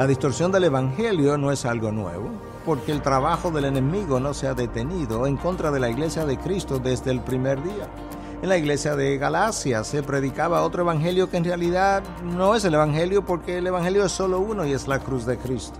La distorsión del Evangelio no es algo nuevo, porque el trabajo del enemigo no se ha detenido en contra de la iglesia de Cristo desde el primer día. En la iglesia de Galacia se predicaba otro evangelio que en realidad no es el evangelio porque el evangelio es solo uno y es la cruz de Cristo.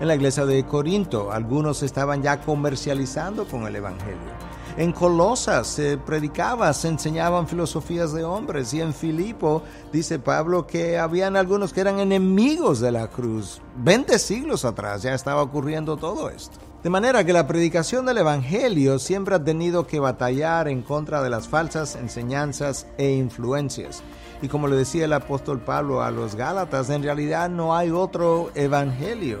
En la iglesia de Corinto algunos estaban ya comercializando con el evangelio. En Colosas se predicaba, se enseñaban filosofías de hombres y en Filipo dice Pablo que habían algunos que eran enemigos de la cruz. Veinte siglos atrás ya estaba ocurriendo todo esto. De manera que la predicación del Evangelio siempre ha tenido que batallar en contra de las falsas enseñanzas e influencias. Y como le decía el apóstol Pablo a los Gálatas, en realidad no hay otro Evangelio.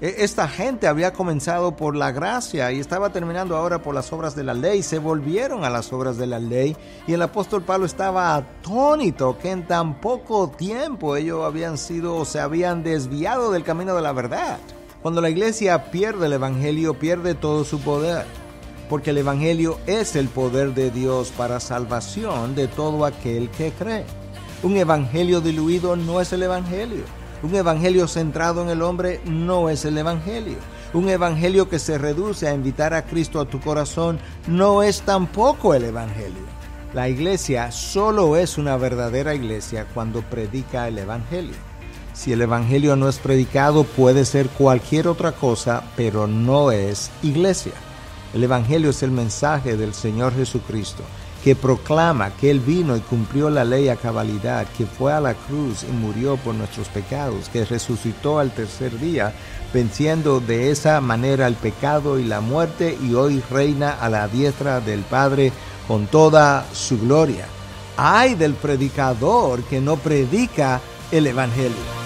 E, esta gente había comenzado por la gracia y estaba terminando ahora por las obras de la ley. Se volvieron a las obras de la ley y el apóstol Pablo estaba atónito que en tan poco tiempo ellos habían sido o se habían desviado del camino de la verdad. Cuando la iglesia pierde el evangelio, pierde todo su poder. Porque el evangelio es el poder de Dios para salvación de todo aquel que cree. Un evangelio diluido no es el evangelio. Un evangelio centrado en el hombre no es el evangelio. Un evangelio que se reduce a invitar a Cristo a tu corazón no es tampoco el evangelio. La iglesia solo es una verdadera iglesia cuando predica el evangelio. Si el evangelio no es predicado puede ser cualquier otra cosa, pero no es iglesia. El evangelio es el mensaje del Señor Jesucristo que proclama que Él vino y cumplió la ley a cabalidad, que fue a la cruz y murió por nuestros pecados, que resucitó al tercer día, venciendo de esa manera el pecado y la muerte y hoy reina a la diestra del Padre con toda su gloria. Ay del predicador que no predica el Evangelio.